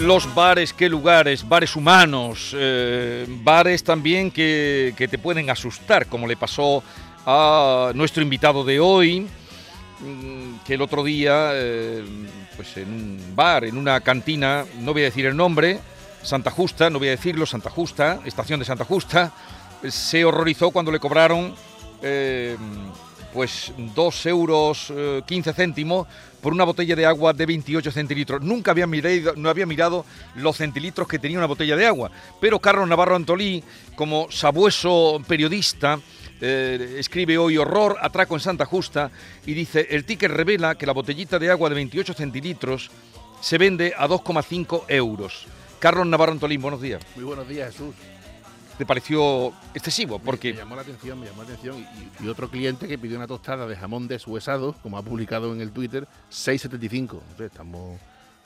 Los bares, qué lugares, bares humanos, eh, bares también que, te pueden asustar, como le pasó a nuestro invitado de hoy, mm, que el otro día, eh, pues en un bar, en una cantina, no voy a decir el nombre, Santa Justa, no voy a decirlo, Santa Justa, estación de Santa Justa, se horrorizó cuando le cobraron eh, pues 2 euros 15 céntimos por una botella de agua de 28 centilitros. Nunca había mirado, no había mirado los centilitros que tenía una botella de agua, pero Carlos Navarro Antolí, como sabueso periodista, eh, escribe hoy horror, atraco en Santa Justa y dice, el ticket revela que la botellita de agua de 28 centilitros se vende a 2,5 euros. Carlos Navarro Antolín, buenos días. Muy buenos días, Jesús te pareció excesivo? Porque... Me, llamó la atención, me llamó la atención. Y, otro cliente que pidió una tostada de jamón deshuesado, como ha publicado en el Twitter, 6,75. Estamos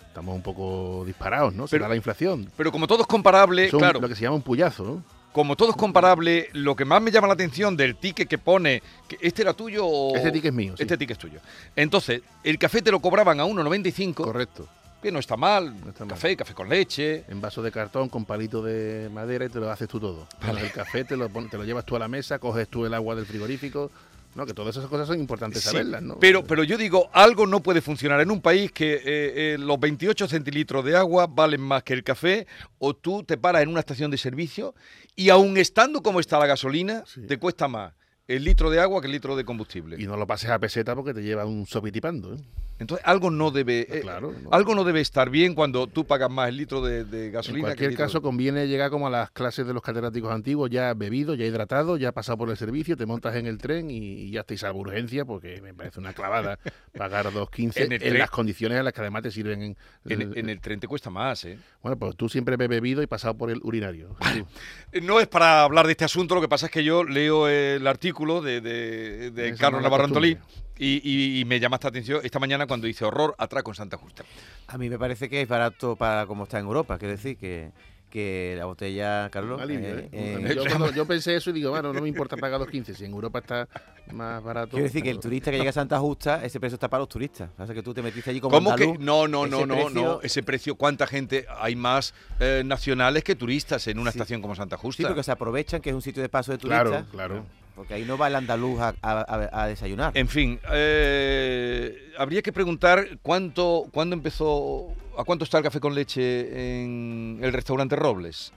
estamos un poco disparados, ¿no? Será la inflación. Pero como todo es comparable, claro. Lo que se llama un puyazo, ¿no? Como todo es comparable, lo que más me llama la atención del ticket que pone, que ¿este era tuyo o...? Este ticket es mío, Este ticket es tuyo. Entonces, el café te lo cobraban a 1,95. Correcto que no está mal, café, café con leche. En vaso de cartón con palito de madera y te lo haces tú todo. El café te lo, te lo llevas tú a la mesa, coges tú el agua del frigorífico. No, que todas esas cosas son importantes saberlas, ¿no? Pero, pero yo digo, algo no puede funcionar en un país que eh, eh, los 28 centilitros de agua valen más que el café, o tú te paras en una estación de servicio y aun estando como está la gasolina, te cuesta más el litro de agua que el litro de combustible. Y no lo pases a peseta porque te lleva un sopitipando. ¿eh? Entonces algo no debe eh, algo no debe estar bien cuando tú pagas más el litro de, gasolina. En cualquier caso conviene llegar como a las clases de los catedráticos antiguos, ya bebido, ya hidratado, ya pasado por el servicio, te montas en el tren y, ya estáis a urgencia porque me parece una clavada pagar 2.15 en, en las condiciones en las que además te sirven. En, en, el tren te cuesta más, ¿eh? Bueno, pues tú siempre ves bebido y pasado por el urinario. No es para hablar de este asunto, lo que pasa es que yo leo el artículo de, de, Carlos Navarro Antolí y, me llama esta atención esta mañana cuando dice horror, atraco en Santa Justa. A mí me parece que es barato para como está en Europa, quiero decir que que la botella, Carlos. Eh, ¿eh? yo, yo, pensé eso y digo, bueno, no me importa pagar los 15, si en Europa está más barato. Quiero decir que el turista que llega a Santa Justa, ese precio está para los turistas. Pasa que tú te metiste allí como ¿Cómo que? No, no, no, no, no. Ese precio, ¿cuánta gente? Hay más eh, nacionales que turistas en una estación como Santa Justa. Sí, porque se aprovechan que es un sitio de paso de turistas. Claro, claro. Porque ahí no va el andaluz a, desayunar. En fin, eh, habría que preguntar cuánto, cuándo empezó, a cuánto está el café con leche en el restaurante Robles.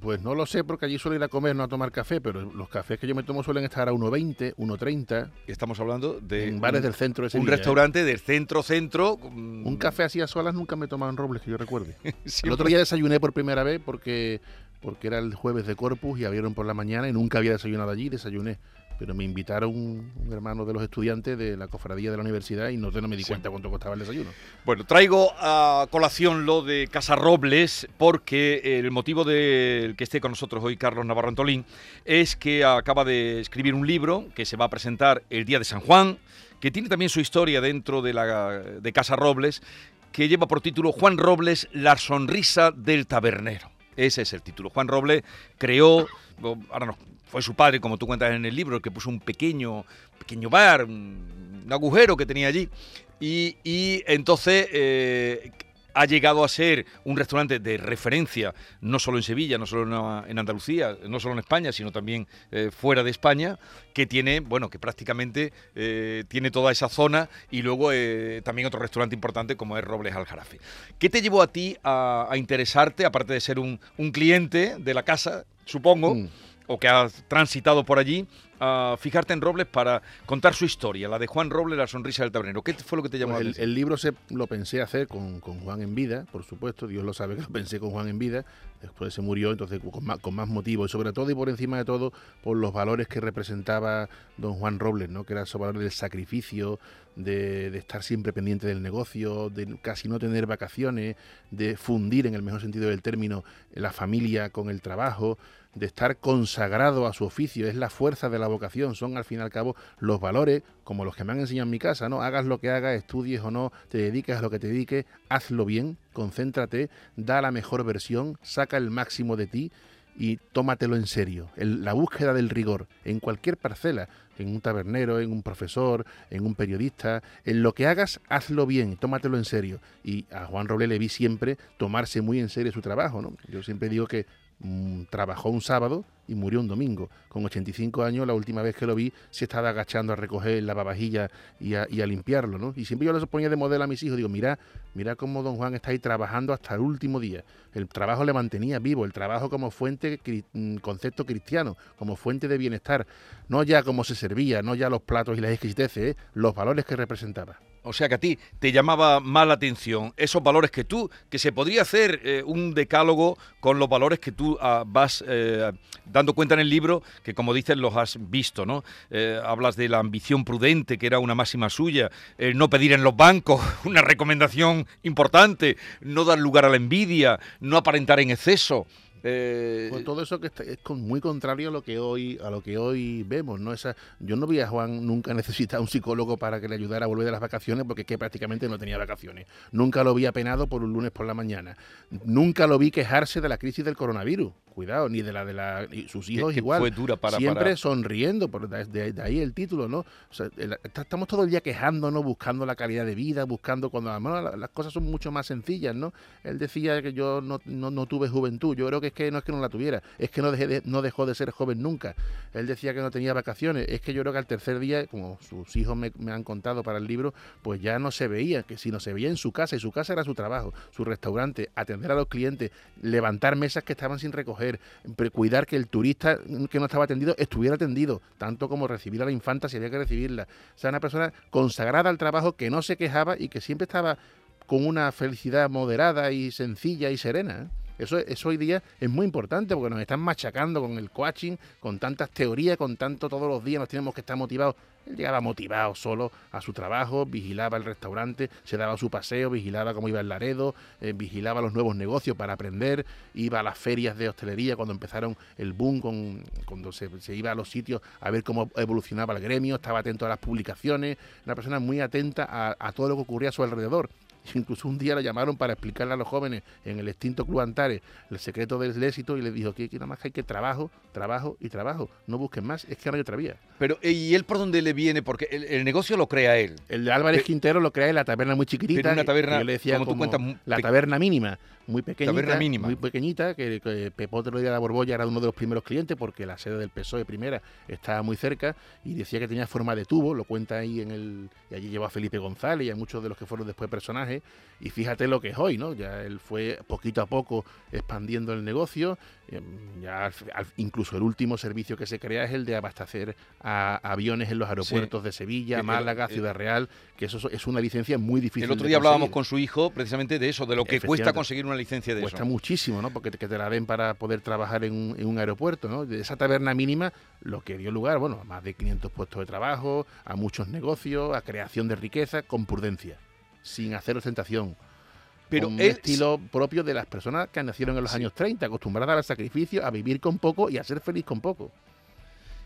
Pues no lo sé porque allí suelo ir a comer, no a tomar café, pero los cafés que yo me tomo suelen estar a 1,20, 1,30. Estamos hablando de... En bares del centro de Sevilla. Un ¿eh? restaurante del centro-centro. Un café así a solas nunca me he tomado en Robles, que yo recuerde. el otro día desayuné por primera vez porque porque era el jueves de Corpus y abrieron por la mañana y nunca había desayunado allí, desayuné. Pero me invitaron un, hermano de los estudiantes de la cofradía de la universidad y no, no me di cuenta cuánto costaba el desayuno. Bueno, traigo a colación lo de Casa Robles porque el motivo de que esté con nosotros hoy Carlos Navarro Antolín es que acaba de escribir un libro que se va a presentar el día de San Juan, que tiene también su historia dentro de, la, de Casa Robles, que lleva por título Juan Robles, la sonrisa del tabernero. Ese es el título. Juan Robles creó, ahora no, fue su padre, como tú cuentas en el libro, que puso un pequeño, pequeño bar, un, agujero que tenía allí. Y, entonces eh, ha llegado a ser un restaurante de referencia, no solo en Sevilla, no solo en Andalucía, no solo en España, sino también eh, fuera de España, que tiene, bueno, que prácticamente eh, tiene toda esa zona y luego eh, también otro restaurante importante como es Robles Aljarafe. ¿Qué te llevó a ti a, interesarte, aparte de ser un, cliente de la casa, supongo? Mm. O que has transitado por allí, a fijarte en Robles para contar su historia, la de Juan Robles, la sonrisa del tabernero. ¿Qué fue lo que te llamó Pues la el, atención? el libro se, lo pensé hacer con, con Juan en vida, por supuesto, Dios lo sabe que lo pensé con Juan en vida, después se murió, entonces con más, con más motivo, y sobre todo y por encima de todo, por los valores que representaba don Juan Robles, ¿no? que eran esos valores del sacrificio, de, de estar siempre pendiente del negocio, de casi no tener vacaciones, de fundir, en el mejor sentido del término, la familia con el trabajo, de estar consagrado a su oficio, es la fuerza de la vocación, son al fin y al cabo los valores, como los que me han enseñado en mi casa, ¿no? Hagas lo que hagas, estudies o no, te dediques a lo que te dediques, hazlo bien, concéntrate, da la mejor versión, saca el máximo de ti y tómatelo en serio. El- la búsqueda del rigor en cualquier parcela, en un tabernero, en un profesor, en un periodista, en lo que hagas, hazlo bien, tómatelo en serio. Y a Juan Roble le vi siempre tomarse muy en serio su trabajo, ¿no? Yo siempre digo que mm, trabajó un sábado y murió un domingo. Con 85 años, la última vez que lo vi, se estaba agachando a recoger el lavavajilla y a, limpiarlo, ¿no? Y siempre yo les ponía de modelo a mis hijos, digo, mira, mira cómo don Juan está ahí trabajando hasta el último día. El trabajo le mantenía vivo, el trabajo como fuente, mm, concepto cristiano, como fuente de bienestar. No ya cómo se servía, no ya los platos y las exquisiteces, ¿eh? los valores que representaba. O sea que a ti te llamaba más la atención esos valores que tú, que se podría hacer eh, un decálogo con los valores que tú ah, vas eh, dando cuenta en el libro, que como dices los has visto, ¿no? Eh, hablas de la ambición prudente, que era una máxima suya, no pedir en los bancos, una recomendación importante, no dar lugar a la envidia, no aparentar en exceso. Eh, todo eso que está- es muy contrario a lo que hoy a lo que hoy vemos, ¿no? Esa, yo no vi a Juan nunca necesitar un psicólogo para que le ayudara a volver de las vacaciones porque es que prácticamente no tenía vacaciones. Nunca lo vi apenado por un lunes por la mañana. Nunca lo vi quejarse de la crisis del coronavirus. Cuidado, ni de la de la sus hijos que igual. fue dura para- Siempre para- sonriendo, por de, ahí el título, ¿no? O sea, el- está- estamos todo el día quejándonos, buscando la calidad de vida, buscando cuando la- las cosas son mucho más sencillas, ¿no? Él decía que yo no, no, no tuve juventud. Yo creo que es que no es que no la tuviera, es que no, dejé de- no dejó de ser joven nunca. Él decía que no tenía vacaciones. Es que yo creo que al tercer día, como sus hijos me, me han contado para el libro, pues ya no se veía, que si no se veía en su casa, y su casa era su trabajo, su restaurante, atender a los clientes, levantar mesas que estaban sin recoger, pre- cuidar que el turista que no estaba atendido estuviera atendido, tanto como recibir a la infanta si había que recibirla. O sea, una persona consagrada al trabajo que no se quejaba y que siempre estaba con una felicidad moderada y sencilla y serena. ¿eh? Eso, eso hoy día es muy importante porque nos están machacando con el coaching, con tantas teorías, con tanto todos los días nos tenemos que estar motivados. Él llegaba motivado solo a su trabajo, vigilaba el restaurante, se daba su paseo, vigilaba cómo iba el Laredo, eh, vigilaba los nuevos negocios para aprender, iba a las ferias de hostelería cuando empezaron el boom, con, cuando se, iba a los sitios a ver cómo evolucionaba el gremio, estaba atento a las publicaciones, una persona muy atenta a, a todo lo que ocurría a su alrededor. Incluso un día lo llamaron para explicarle a los jóvenes en el extinto Club Antares el secreto del éxito y le dijo que, que nada más hay que trabajo, trabajo y trabajo. No busquen más, es que no hay otra vía. Pero, ¿y él por dónde le viene? Porque el, el negocio lo crea él. El de Álvarez Pe- Quintero lo crea en la taberna muy chiquitita. Pero una yo le decía como tú como cuentas, la taberna mínima, muy pequeñita. Mínima. Muy pequeñita, que, que Pepote lo de la Borbolla era uno de los primeros clientes porque la sede del PSOE primera estaba muy cerca y decía que tenía forma de tubo, lo cuenta ahí en el... Y allí llevó a Felipe González y a muchos de los que fueron después personajes. Y fíjate lo que es hoy, ¿no? Ya él fue poquito a poco expandiendo el negocio. eh, Ya incluso el último servicio que se crea es el de abastecer a aviones en los aeropuertos de Sevilla, el- Málaga, el- Ciudad Real, que eso es una licencia muy difícil. El otro de día hablábamos con su hijo precisamente de eso, de lo que cuesta conseguir una licencia de Cuesta eso. muchísimo, ¿no? Porque te, que te la den para poder trabajar en un, en un aeropuerto, ¿no? De esa taberna mínima, lo que dio lugar, bueno, a más de 500 puestos de trabajo, a muchos negocios, a creación de riqueza con prudencia, sin hacer ostentación. Pero con un él- estilo propio de las personas que nacieron en los Sí. años 30, acostumbradas al sacrificio, a vivir con poco y a ser feliz con poco.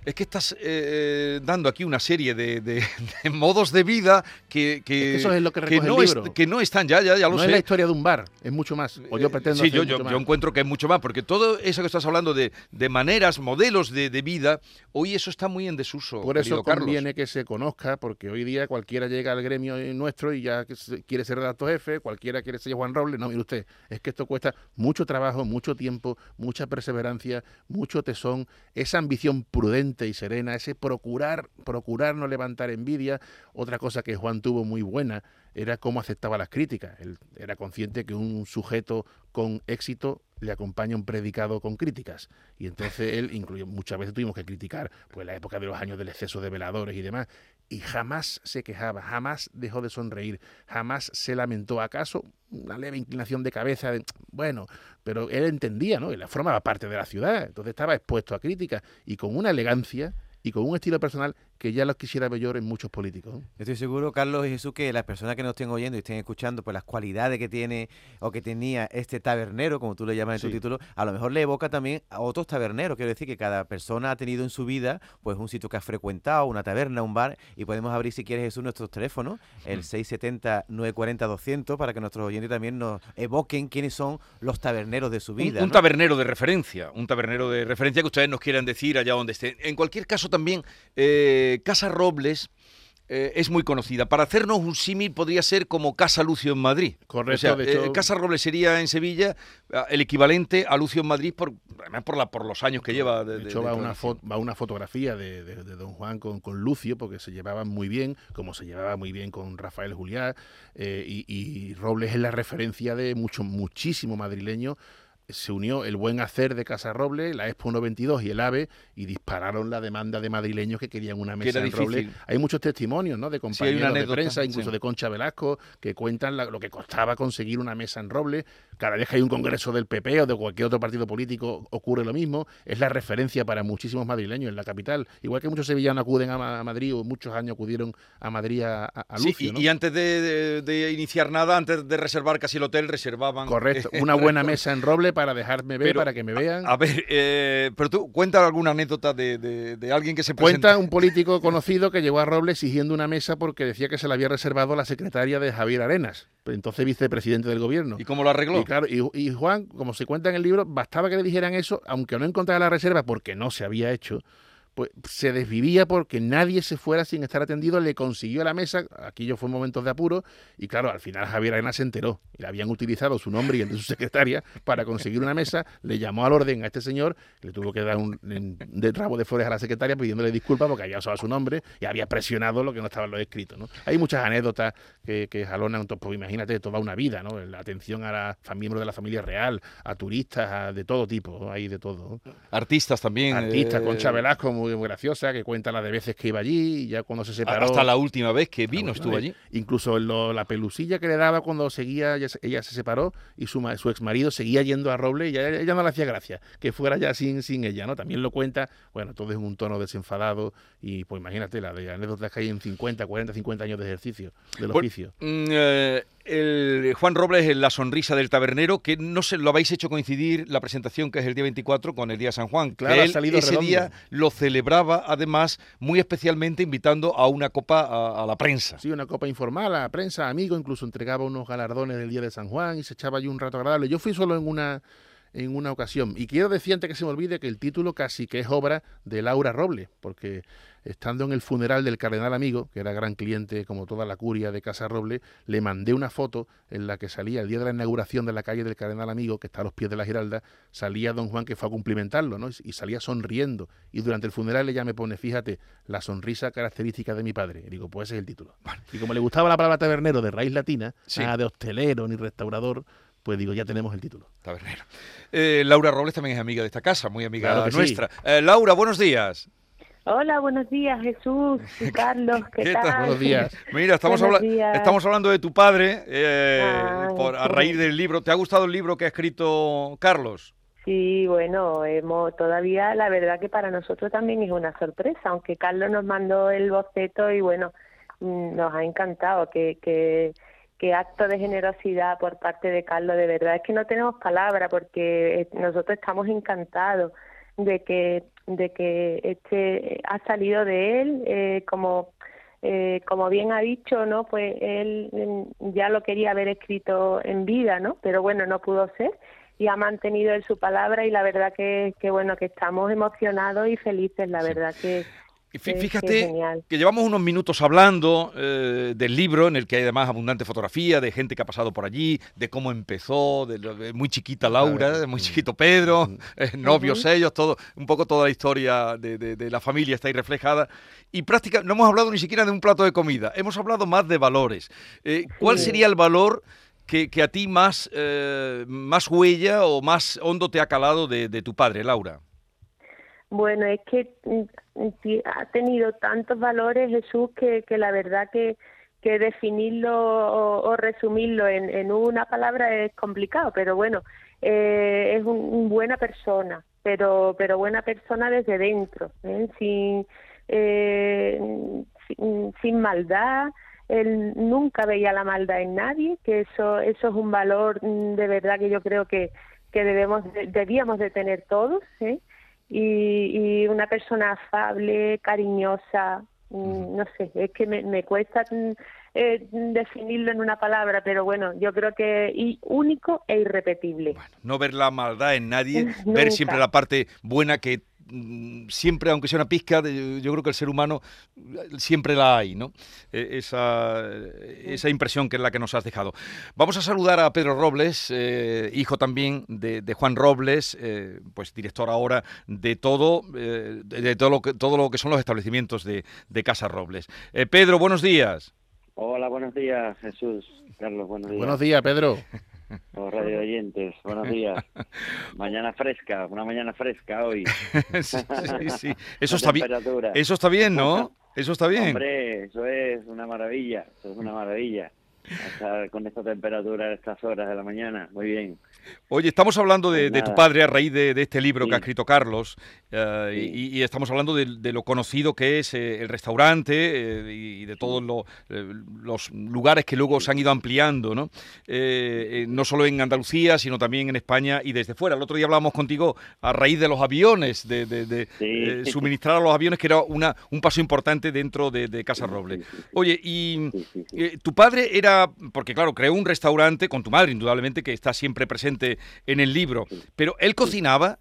Es que estás eh, dando aquí una serie de, de- de modos de vida que, que, Es que eso es lo que el no es- libro. que no están ya, ya, ya lo no sé. es la historia de un bar, es mucho más. O yo Eh, pretendo sí, hacer yo, mucho yo, más. yo encuentro que es mucho más, porque todo eso que estás hablando de, de maneras, modelos de, vida, hoy eso está muy en desuso. Por eso querido Carlos. conviene que se conozca, porque hoy día cualquiera llega al gremio nuestro y ya que quiere ser redactor jefe, cualquiera quiere ser Juan Robles. No, mire usted, es que esto cuesta mucho trabajo, mucho tiempo, mucha perseverancia, mucho tesón, esa ambición prudente y serena, ese procurar, procurar no levantar envidia. Otra cosa que Juan tuvo muy buena era cómo aceptaba las críticas. Él era consciente que un sujeto con éxito le acompaña un predicado con críticas. Y entonces él, incluye, muchas veces tuvimos que criticar pues, la época de los años del exceso de veladores y demás. Y jamás se quejaba, jamás dejó de sonreír, jamás se lamentó. ¿Acaso una leve inclinación de cabeza? Bueno, pero él entendía, ¿no? Él formaba parte de la ciudad, entonces estaba expuesto a críticas y con una elegancia y con un estilo personal que ya los quisiera ver yo en muchos políticos. Estoy seguro, Carlos y Jesús, que las personas que nos estén oyendo y estén escuchando, pues las cualidades que tiene o que tenía este tabernero, como tú le llamas en tu título, a lo mejor le evoca también a otros taberneros. Quiero decir que cada persona ha tenido en su vida pues un sitio que ha frecuentado, una taberna, un bar, y podemos abrir, si quieres, Jesús, nuestros teléfonos, el 670-940-200, para que nuestros oyentes también nos evoquen quiénes son los taberneros de su vida. Un, tabernero de referencia, un tabernero de referencia que ustedes nos quieran decir allá donde estén. En cualquier caso, también... Eh, Casa Robles eh, es muy conocida. Para hacernos un símil podría ser como Casa Lucio en Madrid. Correcto. Eh, Casa Robles sería en Sevilla el equivalente a Lucio en Madrid por, por, la, por los años que lleva. De, hecho, va, una una fotografía de, Don Juan con, Lucio porque se llevaban muy bien, como se llevaba muy bien con Rafael Julián. Eh, y, y, Robles es la referencia de mucho, muchísimo madrileño se unió el buen hacer de Casa Roble, la Expo 122 y el AVE y dispararon la demanda de madrileños que querían una mesa en Roble. Hay muchos testimonios ¿no? de compañeros de prensa, incluso de Concha Velasco, que cuentan lo que costaba conseguir una mesa en Roble. Cada vez que hay un congreso del PP o de cualquier otro partido político ocurre lo mismo. Es la referencia para muchísimos madrileños en la capital. Igual que muchos sevillanos acuden a, Madrid o muchos años acudieron a Madrid a, a Lucio, y, antes de, iniciar nada, antes de reservar casi el hotel, reservaban... Correcto, una buena mesa en Roble para dejarme ver, para que me vean. A ver, eh, pero tú cuenta alguna anécdota de, alguien que se presenta. Cuenta un político conocido que llegó a Robles exigiendo una mesa porque decía que se la había reservado la secretaria de Javier Arenas, entonces vicepresidente del gobierno. ¿Y cómo lo arregló? Y, claro, y Juan, como se cuenta en el libro, bastaba que le dijeran eso, aunque no encontrara la reserva porque no se había hecho pues se desvivía porque nadie se fuera sin estar atendido, le consiguió la mesa, aquello fue momentos de apuro, y claro, al final Javier Arena se enteró, y le habían utilizado su nombre y el de su secretaria para conseguir una mesa, le llamó al orden a este señor, le tuvo que dar un de rabo de flores a la secretaria pidiéndole disculpas porque había usado su nombre y había presionado lo que no estaba en lo escrito. ¿no? Hay muchas anécdotas que, que jalonan, pues imagínate, toda una vida, ¿no? la atención a, a miembros de la familia real, a turistas, de todo tipo, hay de todo. Artistas también. Artistas, con Concha Velasco, muy muy graciosa que cuenta las de veces que iba allí y ya cuando se separó. Hasta la última vez que vino estuvo allí. Incluso la pelusilla que le daba cuando seguía, ella, se separó y su, su ex marido seguía yendo a Roble y ella, no le hacía gracia que fuera ya sin, sin ella, ¿no? También lo cuenta, bueno, todo es un tono desenfadado y pues imagínate la de anécdotas que hay en 50, 40, 50 años de ejercicio del oficio. Mm, eh, el Juan Robles es la sonrisa del tabernero, que no se lo habéis hecho coincidir la presentación que es el día 24 con el día San Juan. Claro, él ese día lo celebraba además muy especialmente invitando a una copa a, la prensa. Sí, una copa informal a la prensa, amigo, incluso entregaba unos galardones del día de San Juan y se echaba allí un rato agradable. Yo fui solo en una en una ocasión. Y quiero decir antes que se me olvide que el título casi que es obra de Laura Roble, porque estando en el funeral del cardenal amigo, que era gran cliente como toda la curia de Casa Roble, le mandé una foto en la que salía el día de la inauguración de la calle del cardenal amigo, que está a los pies de la Giralda, salía don Juan que fue a cumplimentarlo, ¿no? Y salía sonriendo. Y durante el funeral ella me pone, fíjate, la sonrisa característica de mi padre. Y digo, pues ese es el título. Y como le gustaba la palabra tabernero de raíz latina, nada de hostelero ni restaurador, pues digo, ya tenemos el título. Tabernero. Eh, Laura Robles también es amiga de esta casa, muy amiga nuestra. Eh, Laura, buenos días. Hola, buenos días, Jesús y Carlos. ¿Qué, tal? Buenos días. Mira, estamos, estamos hablando de tu padre eh, por, a raíz del libro. ¿Te ha gustado el libro que ha escrito Carlos? Sí, bueno, hemos todavía, la verdad que para nosotros también es una sorpresa, aunque Carlos nos mandó el boceto y bueno, mm, nos ha encantado que, que, que acto de generosidad por parte de Carlos, de verdad es que no tenemos palabra porque eh, nosotros estamos encantados de que de que este ha salido de él eh, como eh, como bien ha dicho no pues él ya lo quería haber escrito en vida no pero bueno no pudo ser y ha mantenido él su palabra y la verdad que, que bueno que estamos emocionados y felices la verdad que Fíjate que llevamos unos minutos hablando eh, del libro en el que hay además abundante fotografía de gente que ha pasado por allí, de cómo empezó, de, muy chiquita Laura, de muy chiquito Pedro, eh, novios ellos, todo, un poco toda la historia de, la familia está ahí reflejada. Y prácticamente no hemos hablado ni siquiera de un plato de comida, hemos hablado más de valores. Eh, ¿Cuál sería el valor que, a ti más, más huella o más hondo te ha calado de tu padre, Laura? Bueno, es que mm, mm, ha tenido tantos valores Jesús que, que la verdad que, que definirlo o, resumirlo en, una palabra es complicado, pero bueno, eh, es un, buena persona, pero, pero buena persona desde dentro, ¿eh? sin, eh, sin, sin maldad, él nunca veía la maldad en nadie, que eso, eso es un valor mm, de verdad que yo creo que, que debemos, debíamos de tener todos, ¿eh? Y, una persona afable, cariñosa, mm, no sé, es que me, cuesta mm, eh, definirlo en una palabra, pero bueno, yo creo que y único e irrepetible. no ver la maldad en nadie, ver siempre la parte buena que siempre, aunque sea una pizca, yo creo que el ser humano eh, siempre la hay, ¿no? E, esa, esa impresión que es la que nos has dejado. Vamos a saludar a Pedro Robles, eh, hijo también de, Juan Robles, eh, pues director ahora de todo, de todo lo, que, todo lo que son los establecimientos de, de Casa Robles. Pedro, buenos días. Hola, buenos días, Jesús. Carlos, buenos días. Buenos días, Pedro. Los radio oyentes, buenos días. Mañana fresca, una mañana fresca hoy. sí, sí, Eso está bien. Eso está bien, ¿no? Eso está bien. Hombre, eso es una maravilla, eso es una maravilla estar con esta temperatura a estas horas de la mañana. Muy bien. Oye, estamos hablando de, tu padre a raíz de, este libro que ha escrito Carlos eh, y, estamos hablando de, lo conocido que es eh, el restaurante eh, y de todos los lugares que luego se han ido ampliando, ¿no? no solo en Andalucía, sino también en España y desde fuera. El otro día hablábamos contigo a raíz de los aviones, de, suministrar a los aviones, que era una, un paso importante dentro de, Casa Roble. Oye, y tu padre era porque claro, creó un restaurante con tu madre, indudablemente, que está siempre presente en el libro, pero ¿él cocinaba?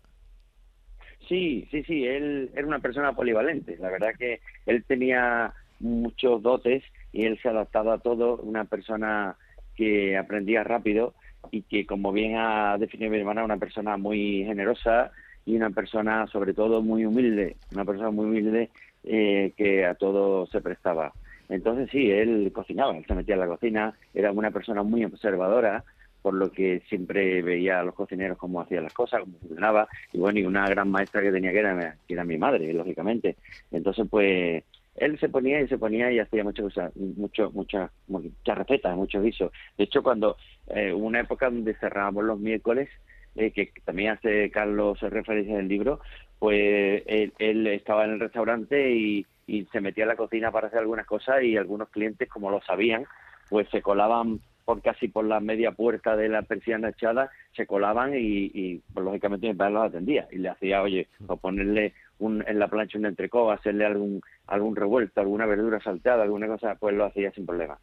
Sí, sí, sí, él era una persona polivalente, la verdad que él tenía muchos dotes y él se adaptaba a todo, una persona que aprendía rápido y que, como bien ha definido mi hermana, una persona muy generosa y una persona sobre todo muy humilde, una persona muy humilde eh, que a todo se prestaba. Entonces sí, él cocinaba, él se metía en la cocina, era una persona muy observadora, por lo que siempre veía a los cocineros cómo hacían las cosas, cómo funcionaba, y bueno, y una gran maestra que tenía que era, que era mi madre, lógicamente. Entonces, pues, él se ponía y se ponía y hacía muchas cosas, mucho, muchas, muchas recetas, muchos guisos. De hecho, cuando eh, hubo una época donde cerrábamos los miércoles, eh, que también hace Carlos referencia en el libro, pues él estaba en el restaurante y y se metía a la cocina para hacer algunas cosas y algunos clientes, como lo sabían, pues se colaban por casi por la media puerta de la persiana echada, se colaban y, y pues, lógicamente mi padre los atendía y le hacía, oye, o ponerle un, en la plancha un entrecó, hacerle algún, algún revuelto, alguna verdura salteada, alguna cosa, pues lo hacía sin problema.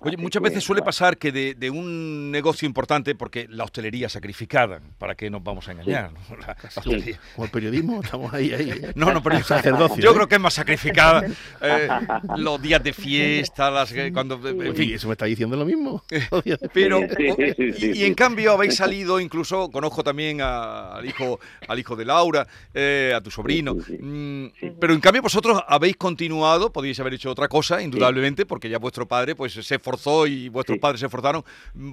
Oye, muchas veces suele pasar que de, un negocio importante, porque la hostelería sacrificada, ¿para qué nos vamos a engañar? Como el periodismo, estamos ahí, ahí. No, no, pero yo creo que es más sacrificada. Eh, los días de fiesta, las, eh, cuando, en fin. eso me está diciendo lo mismo. pero, y, en cambio habéis salido, incluso conozco también al hijo, al hijo de Laura, eh, a tu sobrino, mm, pero en cambio vosotros habéis continuado, podéis haber hecho otra cosa, indudablemente, porque ya vuestro padre, pues se esforzó y vuestros padres se esforzaron.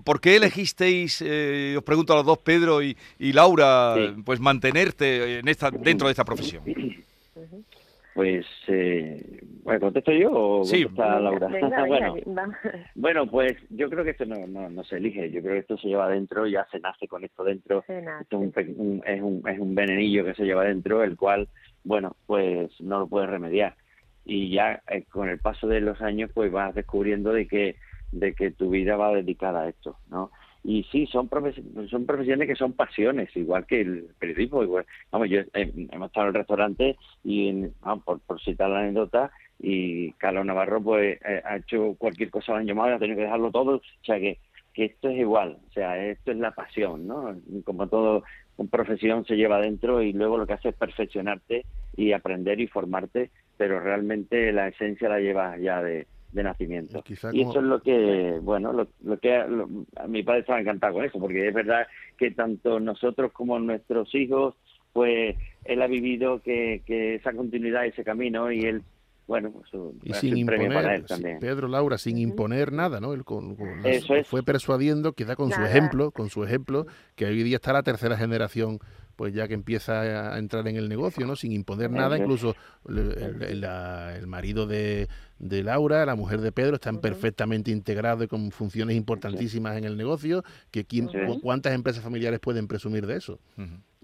¿Por qué elegisteis, eh, os pregunto a los dos, Pedro y, Laura, pues mantenerte en esta, dentro de esta profesión? Pues, eh, bueno, ¿contesto yo o sí. Laura? bueno, bueno, pues yo creo que esto no, no, se elige, yo creo que esto se lleva dentro, ya se nace con esto dentro, es, un, es, un, es un venenillo que se lleva dentro, el cual, bueno, pues no lo puedes remediar y ya eh, con el paso de los años pues vas descubriendo de que de que tu vida va dedicada a esto, ¿no? Y sí, son profesiones, son profesiones que son pasiones, igual que el periodismo. Igual. Vamos, yo eh, hemos estado en el restaurante y, por, por citar la anécdota, y Carlos Navarro pues eh, ha hecho cualquier cosa al año más, ha tenido que dejarlo todo, o sea que, que esto es igual, o sea, esto es la pasión, ¿no? Como todo, con profesión se lleva adentro y luego lo que hace es perfeccionarte y aprender y formarte pero realmente la esencia la lleva ya de, nacimiento. Y, eso es lo que, bueno, lo, que a mi padre estaba encantado con eso, porque es verdad que tanto nosotros como nuestros hijos, pues él ha vivido que, que esa continuidad, ese camino, y él bueno, pues, y sin imponer, Pedro Laura, sin imponer nada, ¿no? Él con, fue persuadiendo, quizá con su ejemplo, con su ejemplo, que hoy día está la tercera generación pues ya que empieza a entrar en el negocio, ¿no? Sin imponer nada, incluso el, marido de, Laura, la mujer de Pedro, están perfectamente integrados y con funciones importantísimas en el negocio, que ¿cuántas empresas familiares pueden presumir de eso?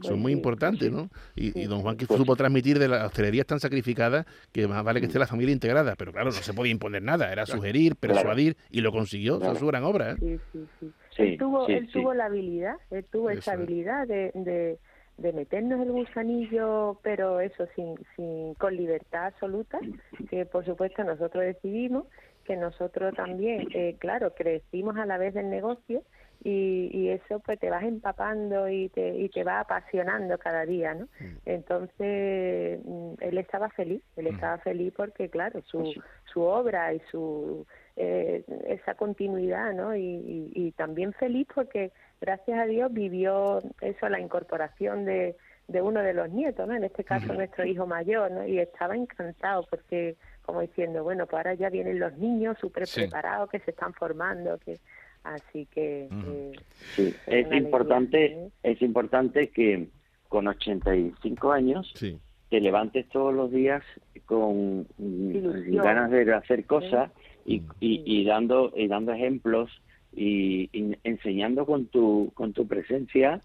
Son muy importantes, ¿no? Y, don Juan que pues supo transmitir de la hostelería tan sacrificada que más vale que esté la familia integrada, pero claro, no se podía imponer nada, era sugerir, persuadir y lo consiguió, es su gran obra. ¿eh? Sí, sí, sí. él tuvo, él tuvo la habilidad, él tuvo esa habilidad de de meternos el gusanillo, pero eso sin, sin, con libertad absoluta, que por supuesto nosotros decidimos, que nosotros también, eh, claro, crecimos a la vez del negocio y, y, eso pues te vas empapando y te, y te va apasionando cada día, ¿no? Mm. Entonces, mm, él estaba feliz, él mm. estaba feliz porque, claro, su, pues su obra y su eh, esa continuidad, ¿no? Y, y, también feliz porque gracias a Dios vivió eso, la incorporación de, de uno de los nietos, ¿no? En este caso nuestro hijo mayor, ¿no? Y estaba encantado porque, como diciendo, bueno, pues ahora ya vienen los niños súper preparados que se están formando, que así que eh, sí, es importante, ¿eh? es importante que con 85 años te levantes todos los días con ganas de hacer cosas y, y, y dando y dando ejemplos y, enseñando con tu con tu presencia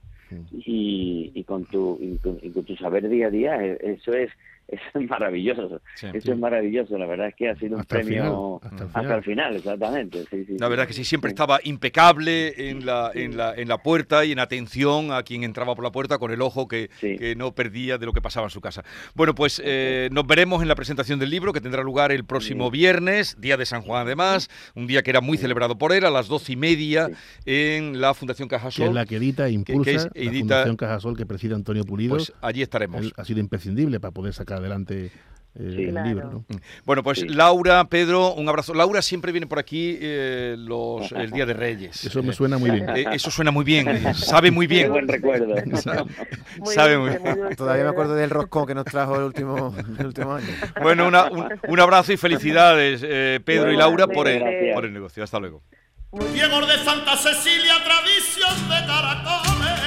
y, y, con tu y con, tu saber día a día. E, eso es eso es maravilloso. Eso es maravilloso la verdad es que ha sido un premio hasta, el final, exactamente la verdad es que sí siempre estaba impecable en la, en la en la puerta y en atención a quien entraba por la puerta con el ojo que, que no perdía de lo que pasaba en su casa. Bueno pues eh, nos veremos en la presentación del libro que tendrá lugar el próximo viernes día de San Juan además un día que era muy celebrado por él a las doce y media en la Fundación Cajasol que es la que edita e impulsa la Fundación Cajasol que preside Antonio Pulido. Pues allí estaremos. Ha sido imprescindible para poder sacar adelante eh, el libro. Mm. Bueno, pues Laura, Pedro, un abrazo. Laura siempre viene por aquí eh, los, el Día de Reyes. Eso me suena muy bien. Eh, eso suena muy bien, sabe muy bien. buen recuerdo. sabe muy bien. Todavía me acuerdo del roscón que nos trajo el último, el último año. Bueno, un, abrazo y felicidades, Pedro y Laura, por el, por el negocio. Hasta luego. Diego de Santa Cecilia, tradición de caracoles.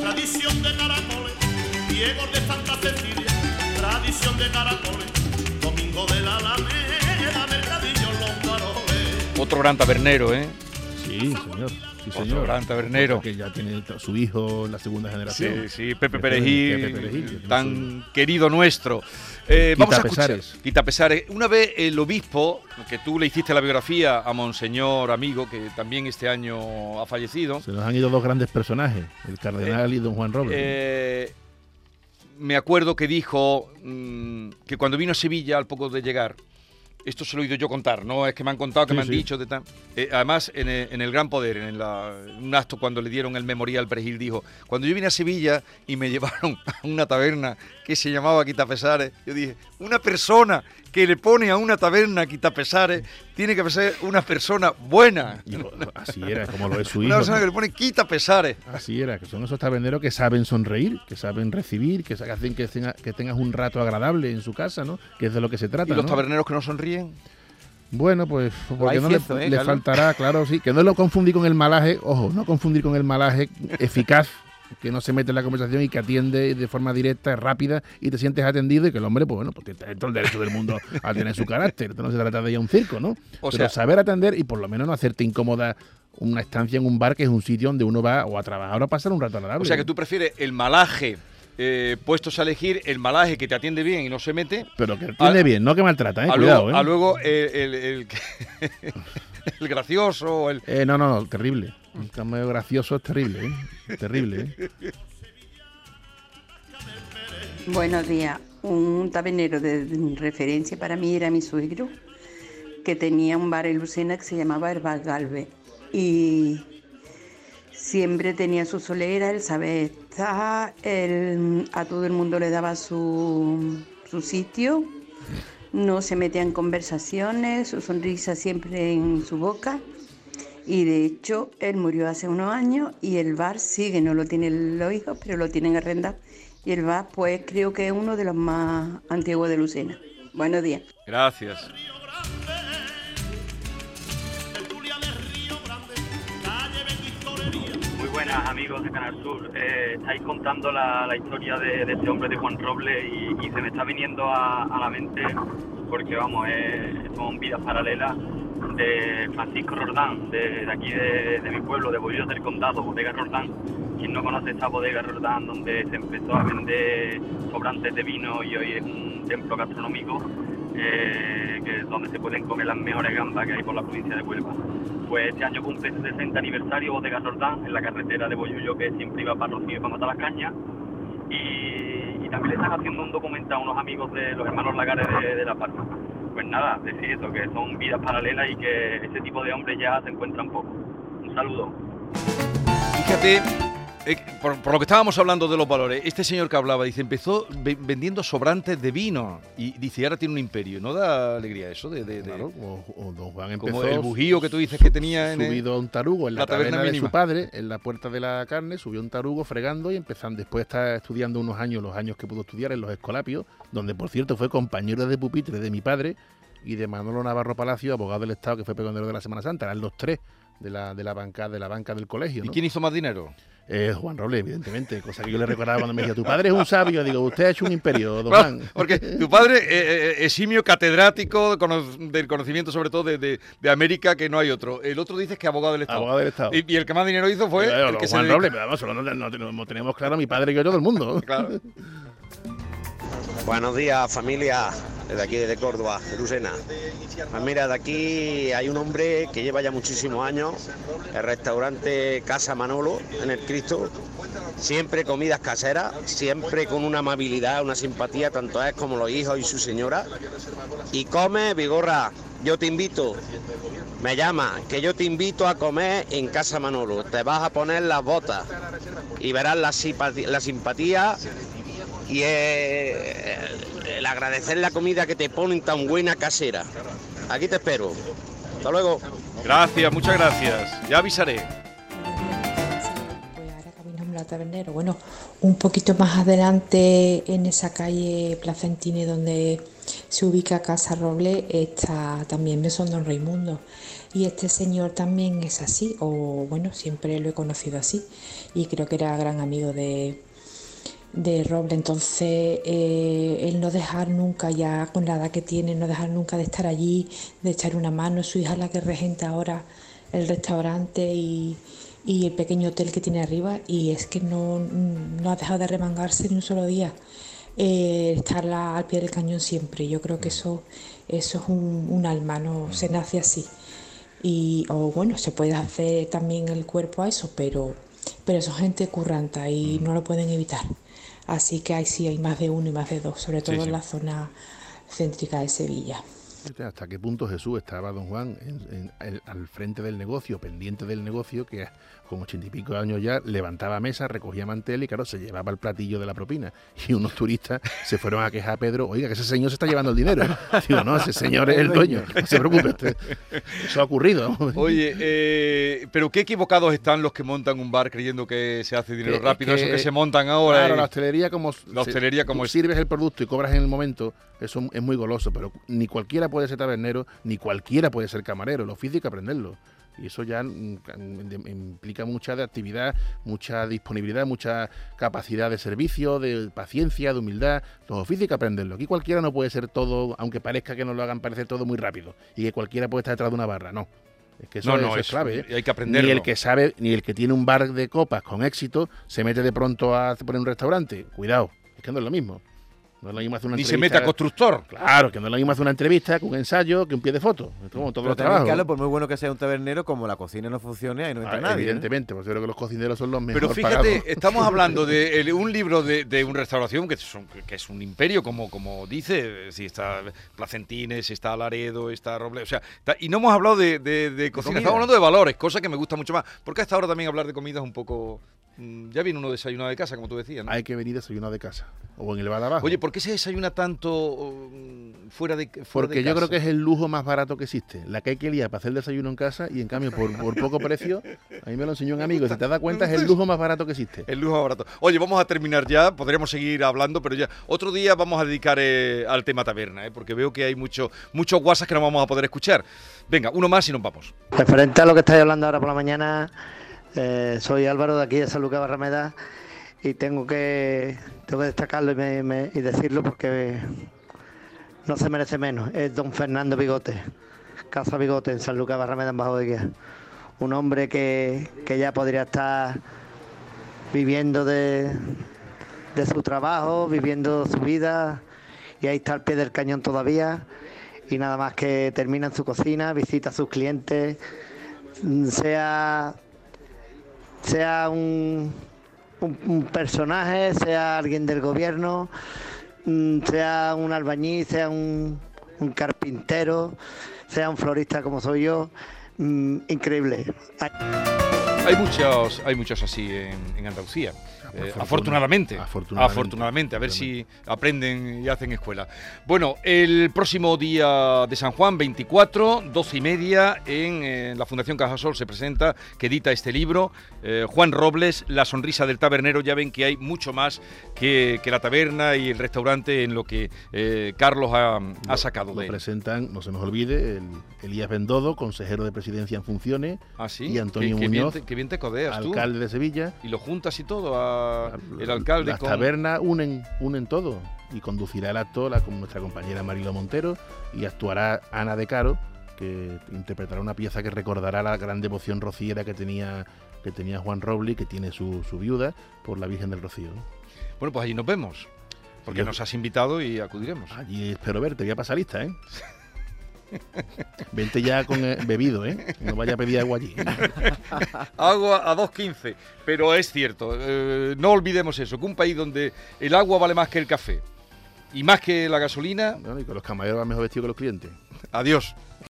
Tradición de caracoles Diego de Santa Cecilia, tradición de caracoles, domingo de la Alameda, mercadillo los faroles. Otro gran tabernero, ¿eh? Sí, señor. Sí, señor. gran tabernero. Que ya tiene su hijo en la segunda generación. Sí, sí, Pepe Perejil, tan querido nuestro. Eh, vamos a escuchar. Quita Pesares. Una vez el obispo, que tú le hiciste la biografía a Monseñor Amigo, que también este año ha fallecido. Se nos han ido dos grandes personajes, el cardenal y don Juan Robles. Eh, me acuerdo que dijo mm, que cuando vino a Sevilla, al poco de llegar, esto se lo he oído yo contar, no es que me han contado, que me han dicho. De eh, además, en el, Gran Poder, en, un acto cuando le dieron el memorial, Perejil dijo, cuando yo vine a Sevilla y me llevaron a una taberna que se llamaba Quitapesares, yo dije, una persona que le pone a una taberna Quitapesares tiene que ser una persona buena. así era, como lo es su hijo. Una persona que le pone Quitapesares. Así era, que son esos taberneros que saben sonreír, que saben recibir, que hacen que, que tengas un rato agradable en su casa, ¿no? Que es de lo que se trata. ¿Y los taberneros que no sonríen? Bueno, pues porque no le, ¿eh, faltará, claro, sí, que no lo confundí con el malaje, ojo, no confundir con el malaje eficaz que no se mete en la conversación y que atiende de forma directa, rápida y te sientes atendido y que el hombre, pues bueno, pues tiene todo el derecho del mundo a tener su carácter. No se trata de ir a un circo, ¿no? O Pero saber atender y por lo menos no hacerte incómoda una estancia en un bar que es un sitio donde uno va o a trabajar o a pasar un rato agradable. O sea que tú prefieres el malaje eh, puestos a elegir el malaje que te atiende bien y no se mete. Pero que atiende bien, no que maltrata, ¿eh? Cuidado, ¿eh? A luego el, el, el, gracioso. El... Eh, no, no, no, terrible. Un cambio gracioso es terrible, ¿eh? Terrible, ¿eh? Buenos días. Un tabernero de referencia para mí era mi suegro, que tenía un bar en Lucena que se llamaba Herbal Galve. Y siempre tenía su solera, el saber estar, a todo el mundo le daba su, su sitio, no se metía en conversaciones, su sonrisa siempre en su boca. Y de hecho, él murió hace unos años y el bar sigue, no lo tienen los hijos, pero lo tienen arrendado. Y el bar, pues creo que es uno de los más antiguos de Lucena. Buenos días. Gracias. Amigos de Canal Sur. Eh, estáis contando la, historia de, este hombre de Juan Robles y, se me está viniendo a, la mente porque vamos, son vidas paralelas de Francisco Rordán, de, aquí de, mi pueblo, de Bolillos del Condado, Bodega Rordán. Quien no conoce esta Bodega Rordán, donde se empezó a vender sobrantes de vino y hoy es un templo gastronómico eh, que es donde se pueden comer las mejores gambas que hay por la provincia de Huelva. Pues este año cumple su 60 aniversario Bodega Rordán en la carretera de Bollullo que siempre iba para Rocío y para Matar las Cañas. Y, también le están haciendo un documental a unos amigos de los hermanos Lagares de, La Palma. Pues nada, decir eso, que son vidas paralelas y que ese tipo de hombres ya se encuentran poco. Un saludo. Fíjate, eh, por, por lo que estábamos hablando de los valores, este señor que hablaba, dice, empezó ve- vendiendo sobrantes de vino y dice, ahora tiene un imperio. ¿No da alegría eso? De, de- de- Claro, como, como don Juan como empezó el bujío que tú dices que tenía en subido a un tarugo en la, la taberna taberna de mínima. su padre, en la puerta de la carne, subió un tarugo fregando y empezando. Después está estudiando unos años, los años que pudo estudiar en los Escolapios, donde por cierto fue compañero de pupitre de mi padre y de Manolo Navarro Palacio, abogado del Estado, que fue pegondero de la Semana Santa. Eran los tres de la, de la banca de la banca del colegio. ¿Y quién hizo más dinero? Eh, Juan Robles, evidentemente, cosa que yo le recordaba cuando me decía, tu padre es un sabio. Digo, usted ha hecho un imperio, don Juan. porque tu padre eh, eh, eximio catedrático cono- del conocimiento sobre todo de, de- de América que no hay otro. El otro dices que abogado del Estado. Abogado del Estado. Y, y el que más dinero hizo fue Claro, el que se Juan dedicó- Robles, pero vamos, solo no, no- no- tenemos claro mi padre y yo y todo el mundo. Claro. Buenos días familia, desde aquí desde Córdoba, Lucena. Pues mira, de aquí hay un hombre que lleva ya muchísimos años, el restaurante Casa Manolo en el Cristo, siempre comidas caseras, siempre con una amabilidad, una simpatía, tanto a él como los hijos y su señora. Y come, Vigorra, yo te invito, me llama, que yo te invito a comer en Casa Manolo, te vas a poner las botas y verás la simpatía y eh, el agradecer la comida que te ponen tan buena casera. Aquí te espero. Hasta luego. Gracias, muchas gracias. Ya avisaré. Pues ahora caminamos la tabernero. Bueno, un poquito más adelante en esa calle Placentini donde se ubica Casa Roble está también Mesón Don Raimundo. Y este señor también es así, o bueno, siempre lo he conocido así. Y creo que era gran amigo de, de Roble. Entonces, eh, el no dejar nunca, ya con la edad que tiene, no dejar nunca de estar allí, de echar una mano. Su hija es la que regenta ahora el restaurante y, y el pequeño hotel que tiene arriba. Y es que no, no ha dejado de remangarse ni un solo día. Eh, estar al pie del cañón siempre. Yo creo que eso, eso es un, un alma, no se nace así. Y, o bueno, se puede hacer también el cuerpo a eso, pero, pero son gente curranta y no lo pueden evitar. Así que ahí sí hay más de uno y más de dos, sobre todo Sí, sí. en la zona céntrica de Sevilla. ¿Hasta qué punto Jesús estaba don Juan en- al frente del negocio, pendiente del negocio, que con ochenta y pico años ya levantaba mesa, recogía mantel y claro, se llevaba el platillo de la propina. Y unos turistas se fueron a quejar a Pedro, oiga, que ese señor se está llevando el dinero. Digo, no, ese señor es el dueño, no se preocupe usted. Eso ha ocurrido. Oye, eh, pero qué equivocados están los que montan un bar creyendo que se hace dinero Que- rápido, es eso que- que se montan ahora. Claro, y- la hostelería como La hostelería como es. sirves el producto y cobras en el momento, eso es muy goloso, pero ni cualquiera puede ser tabernero, ni cualquiera puede ser camarero, el oficio hay que aprenderlo. Y eso ya mm, de- implica mucha de actividad, mucha disponibilidad, mucha capacidad de servicio, de paciencia, de humildad. Los oficios hay que aprenderlo. Aquí cualquiera no puede ser todo, aunque parezca que nos lo hagan parecer todo muy rápido. Y que cualquiera puede estar detrás de una barra. No. Es que eso, No, no, eso es clave. ¿eh? y hay que aprenderlo. Ni el que sabe, ni el que tiene un bar de copas con éxito, se mete de pronto a poner un restaurante. Cuidado, es que no es lo mismo. No es lo mismo hacer una Ni se entrevista- mete a constructor. Claro, que no es lo mismo hacer una entrevista que un ensayo, que un pie de foto. Es como todo Pero el también, trabajo. Carlos, por muy bueno que sea un tabernero, como la cocina no funcione, ahí no entra Ah, nadie. ¿eh? Evidentemente, pues yo creo que los cocineros son los mejores Pero fíjate, estamos hablando de el- un libro de, de una restauración que, es un imperio, como, como dice, si está Placentines, está Laredo, está Roble, o sea, está- y no hemos hablado de, de- de cocina, estamos hablando de valores, cosa que me gusta mucho más, porque hasta ahora también hablar de comida es un poco Ya viene uno desayunado de casa, como tú decías. ¿no? Hay que venir desayunado de casa. O en el bar de abajo. Oye, ¿por qué se desayuna tanto mm, fuera de fuera Porque de yo creo que es el lujo más barato que existe. La que hay que liar para hacer el desayuno en casa y en cambio por, por poco precio, a mí me lo enseñó un amigo, si te das cuenta es el lujo más barato que existe. El lujo más barato. Oye, vamos a terminar ya, podríamos seguir hablando, pero ya otro día vamos a dedicar eh, al tema taberna, eh, porque veo que hay mucho, muchos guasas que no vamos a poder escuchar. Venga, uno más y nos vamos. Referente a lo que estáis hablando ahora por la mañana, eh, soy Álvaro de aquí de San Lucas Barrameda y tengo que, tengo que destacarlo y, decirlo porque no se merece menos. Es don Fernando Bigote, Casa Bigote en San Lucas Barrameda en Bajo de Guía. Un hombre que, que ya podría estar viviendo de, de su trabajo, viviendo su vida y ahí está al pie del cañón todavía y nada más que termina en su cocina, visita a sus clientes, sea, sea un, un- personaje, sea alguien del gobierno, mm, sea un albañil, sea un, un carpintero, sea un florista como soy yo, mm, increíble. Hay muchos, hay muchos así en, en Andalucía. Eh, fortuna- afortunadamente, afortunadamente. afortunadamente, a ver si aprenden y hacen escuela. Bueno, el próximo día de San Juan, 24, 12 y media, en, eh, la Fundación Cajasol se presenta, que edita este libro, eh, Juan Robles, La sonrisa del tabernero. Ya ven que hay mucho más que, que la taberna y el restaurante en lo que eh, Carlos ha, ha sacado Lo de él. presentan, no se nos olvide, el Elías Bendodo, consejero de presidencia en funciones, Ah, sí, y Antonio qué, qué bien Muñoz, te, qué bien te codeas tú. alcalde de Sevilla. Y lo juntas y todo, a el alcalde Las con... tabernas unen, unen todo y conducirá el acto la, con nuestra compañera Marilo Montero y actuará Ana de Caro, que interpretará una pieza que recordará la gran devoción rociera que tenía, que tenía Juan Robles, que tiene su, su viuda, por la Virgen del Rocío. ¿no? Bueno, pues allí nos vemos. Porque nos has invitado y acudiremos. Allí espero verte, voy a pasar lista, ¿eh? Vente ya con bebido, ¿eh? No vaya a pedir agua allí. Agua a 2.15. Pero es cierto, eh, no olvidemos eso, que un país donde el agua vale más que el café y más que la gasolina, Bueno, y con los camareros van mejor vestidos que los clientes. adiós.